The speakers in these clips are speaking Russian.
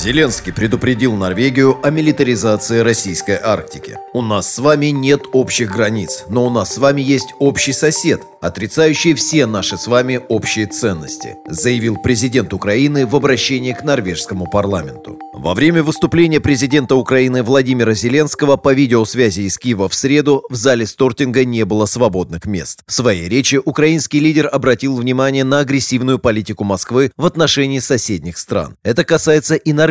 Зеленский предупредил Норвегию о милитаризации российской Арктики. У нас с вами нет общих границ, но у нас с вами есть общий сосед, отрицающий все наши с вами общие ценности, заявил президент Украины в обращении к норвежскому парламенту. Во время выступления президента Украины Владимира Зеленского по видеосвязи из Киева в среду в зале Стортинга не было свободных мест. В своей речи украинский лидер обратил внимание на агрессивную политику Москвы в отношении соседних стран. Это касается и Норвегии,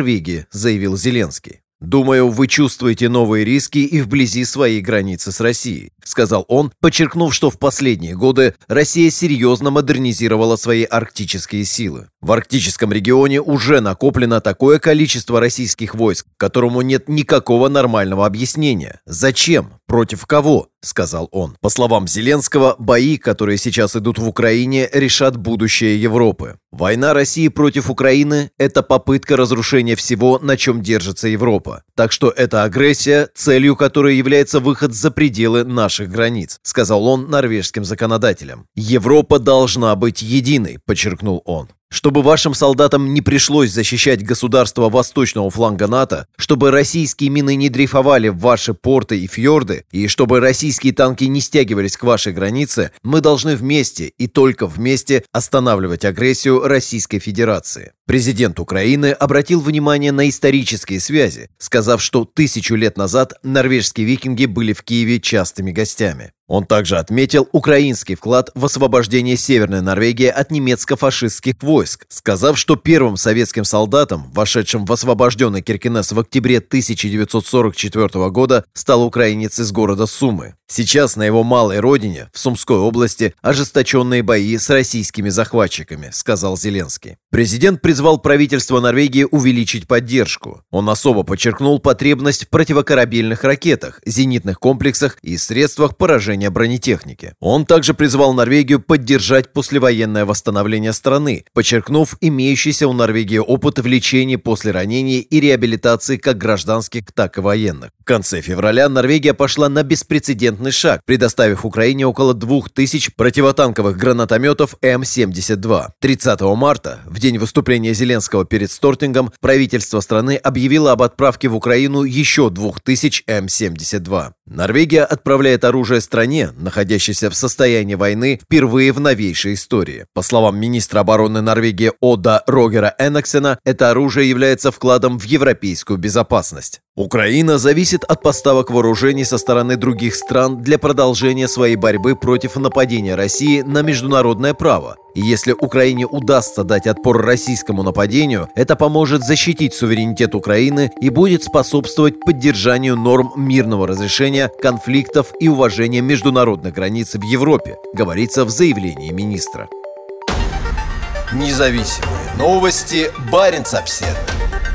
заявил Зеленский. «Думаю, вы чувствуете новые риски и вблизи своей границы с Россией», сказал он, подчеркнув, что в последние годы Россия серьезно модернизировала свои арктические силы. В арктическом регионе уже накоплено такое количество российских войск, которому нет никакого нормального объяснения. Зачем? Против кого? сказал он. По словам Зеленского, бои, которые сейчас идут в Украине, решат будущее Европы. Война России против Украины – это попытка разрушения всего, на чем держится Европа. Так что это агрессия, целью которой является выход за пределы наших границ, сказал он норвежским законодателям. Европа должна быть единой, подчеркнул он. Чтобы вашим солдатам не пришлось защищать государство восточного фланга НАТО, чтобы российские мины не дрейфовали в ваши порты и фьорды, и чтобы российские танки не стягивались к вашей границе, мы должны вместе и только вместе останавливать агрессию Российской Федерации. Президент Украины обратил внимание на исторические связи, сказав, что тысячу лет назад норвежские викинги были в Киеве частыми гостями. Он также отметил украинский вклад в освобождение Северной Норвегии от немецко-фашистских войск, сказав, что первым советским солдатом, вошедшим в освобожденный Киркинесс в октябре 1944 года, стал украинец из города Сумы. Сейчас на его малой родине, в Сумской области, ожесточенные бои с российскими захватчиками, сказал Зеленский. Президент призвал правительство Норвегии увеличить поддержку. Он особо подчеркнул потребность в противокорабельных ракетах, зенитных комплексах и средствах поражения бронетехники. Он также призвал Норвегию поддержать послевоенное восстановление страны, подчеркнув имеющийся у Норвегии опыт в лечении после ранений и реабилитации как гражданских, так и военных. В конце февраля Норвегия пошла на беспрецедентный шаг, предоставив Украине около 2000 противотанковых гранатометов М-72. 30 марта, в день выступления Зеленского перед Стортингом, правительство страны объявило об отправке в Украину еще 2000 М-72. Норвегия отправляет оружие стране, находящейся в состоянии войны, впервые в новейшей истории. По словам министра обороны Норвегии Ода Рогера Энаксена, это оружие является вкладом в европейскую безопасность. Украина зависит от поставок вооружений со стороны других стран для продолжения своей борьбы против нападения России на международное право. Если Украине удастся дать отпор российскому нападению, это поможет защитить суверенитет Украины и будет способствовать поддержанию норм мирного разрешения конфликтов и уважения международных границ в Европе, говорится в заявлении министра. Независимые новости. Барин обседный.